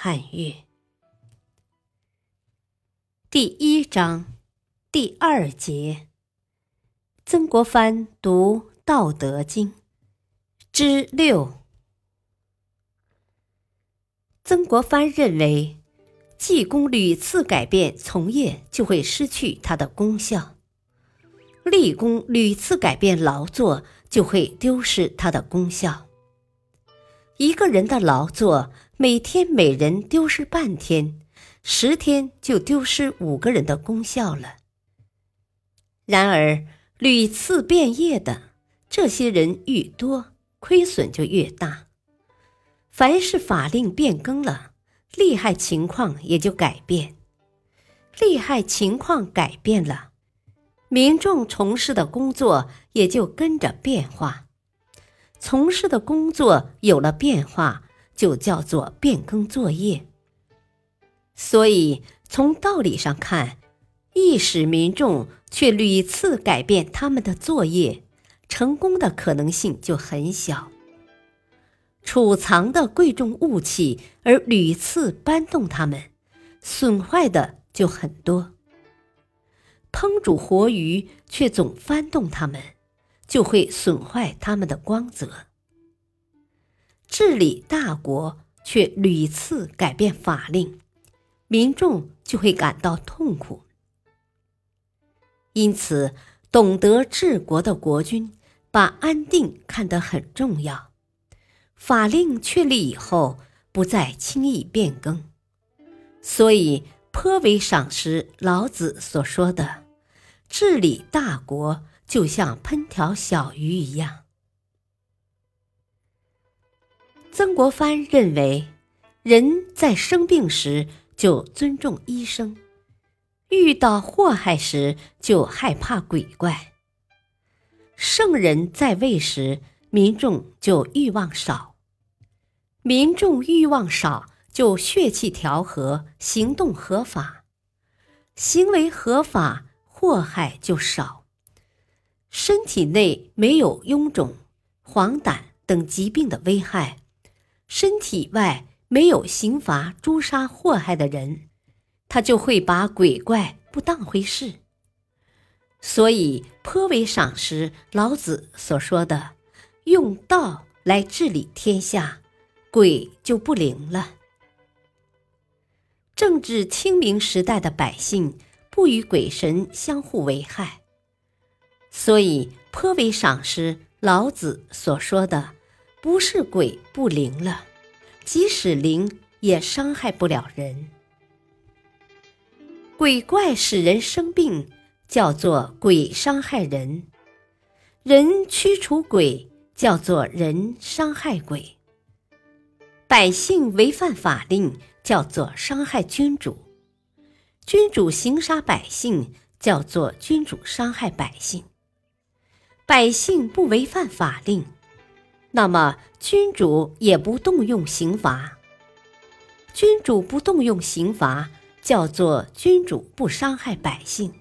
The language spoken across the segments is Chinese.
汉乐第一章第二节：曾国藩读《道德经》之六。曾国藩认为，济公屡次改变从业，就会失去它的功效；立功屡次改变劳作，就会丢失它的功效。一个人的劳作。每天每人丢失半天，十天就丢失五个人的功效了。然而屡次变业的这些人愈多，亏损就越大。凡是法令变更了，利害情况也就改变。利害情况改变了，民众从事的工作也就跟着变化。从事的工作有了变化。就叫做变更作业。所以从道理上看，易使民众却屡次改变他们的作业，成功的可能性就很小。储藏的贵重物器而屡次搬动它们，损坏的就很多。烹煮活鱼却总翻动它们，就会损坏它们的光泽。治理大国却屡次改变法令，民众就会感到痛苦。因此，懂得治国的国君把安定看得很重要。法令确立以后，不再轻易变更，所以颇为赏识老子所说的：“治理大国就像烹调小鱼一样。”曾国藩认为，人在生病时就尊重医生，遇到祸害时就害怕鬼怪。圣人在位时，民众就欲望少；民众欲望少，就血气调和，行动合法，行为合法，祸害就少，身体内没有臃肿、黄疸等疾病的危害。身体外没有刑罚诛杀祸害的人，他就会把鬼怪不当回事。所以颇为赏识老子所说的“用道来治理天下，鬼就不灵了”。政治清明时代的百姓不与鬼神相互为害，所以颇为赏识老子所说的。不是鬼不灵了，即使灵也伤害不了人。鬼怪使人生病，叫做鬼伤害人；人驱除鬼，叫做人伤害鬼。百姓违反法令，叫做伤害君主；君主行杀百姓，叫做君主伤害百姓。百姓不违反法令。那么，君主也不动用刑罚。君主不动用刑罚，叫做君主不伤害百姓。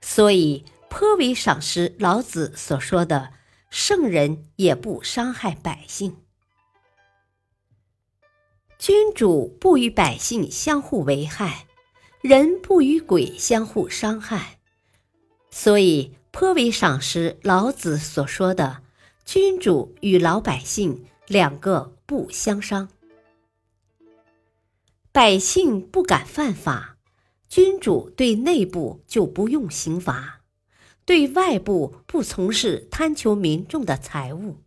所以，颇为赏识老子所说的“圣人也不伤害百姓”。君主不与百姓相互为害，人不与鬼相互伤害，所以颇为赏识老子所说的。君主与老百姓两个不相伤，百姓不敢犯法，君主对内部就不用刑罚，对外部不从事贪求民众的财物，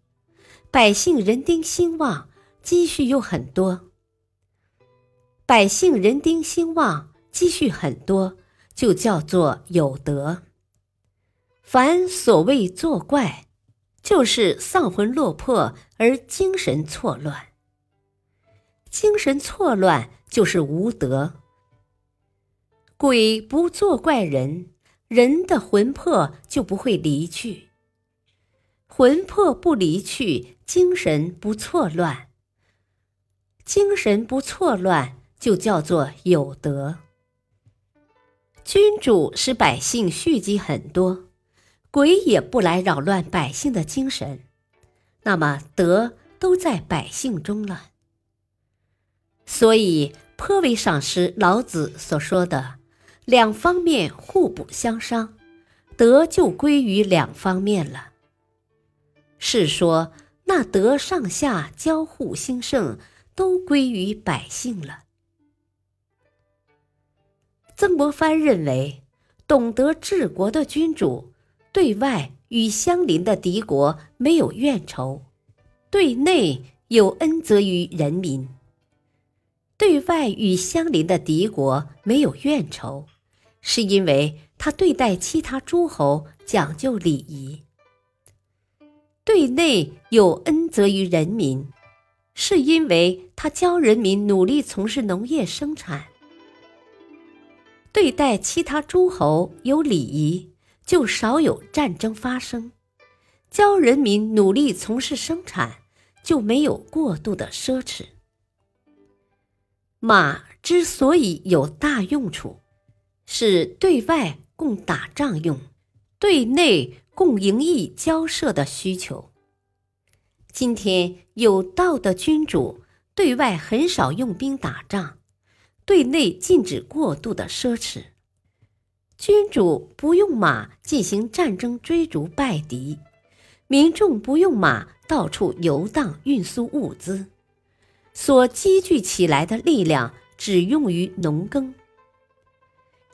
百姓人丁兴旺，积蓄又很多。百姓人丁兴旺，积蓄很多，就叫做有德。凡所谓作怪。就是丧魂落魄而精神错乱。精神错乱就是无德。鬼不作怪人，人的魂魄就不会离去。魂魄不离去，精神不错乱。精神不错乱，就叫做有德。君主使百姓蓄积很多，鬼也不来扰乱百姓的精神，那么德都在百姓中了。所以颇为赏识老子所说的“两方面互不相伤”，德就归于两方面了。是说那德上下交互兴盛，都归于百姓了。曾国藩认为，懂得治国的君主，对外与相邻的敌国没有怨仇，对内有恩泽于人民。对外与相邻的敌国没有怨仇，是因为他对待其他诸侯讲究礼仪；对内有恩泽于人民，是因为他教人民努力从事农业生产；对待其他诸侯有礼仪，就少有战争发生；教人民努力从事生产，就没有过度的奢侈。马之所以有大用处，是对外供打仗用，对内供营役交涉的需求。今天有道的君主，对外很少用兵打仗，对内禁止过度的奢侈。君主不用马进行战争追逐败敌，民众不用马到处游荡运输物资。所积聚起来的力量只用于农耕，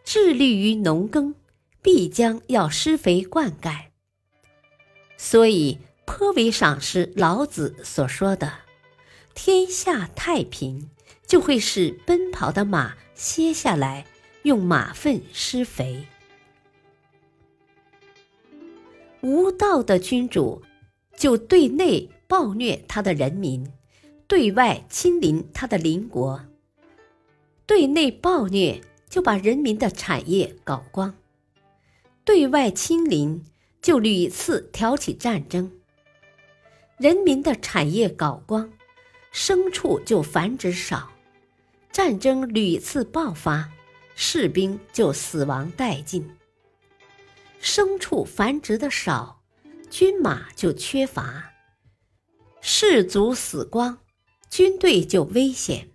致力于农耕，必将要施肥灌溉。所以颇为赏识老子所说的“天下太平”，就会使奔跑的马歇下来，用马粪施肥。无道的君主，就对内暴虐他的人民。对外亲临他的邻国，对内暴虐就把人民的产业搞光；对外亲临就屡次挑起战争。人民的产业搞光，牲畜就繁殖少，战争屡次爆发，士兵就死亡殆尽。牲畜繁殖的少，军马就缺乏，士卒死光。军队就危险，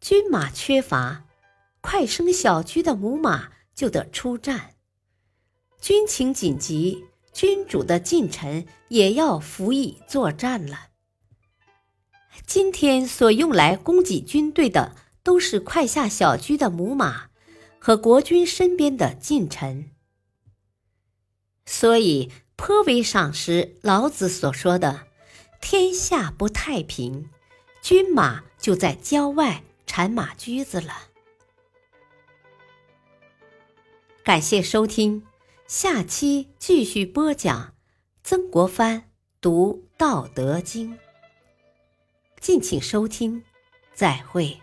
军马缺乏，快生小驹的母马就得出战；军情紧急，君主的近臣也要服役作战了。今天所用来供给军队的，都是快下小驹的母马和国君身边的近臣，所以颇为赏识老子所说的。天下不太平，军马就在郊外产马驹子了。感谢收听，下期继续播讲曾国藩读《道德经》。敬请收听，再会。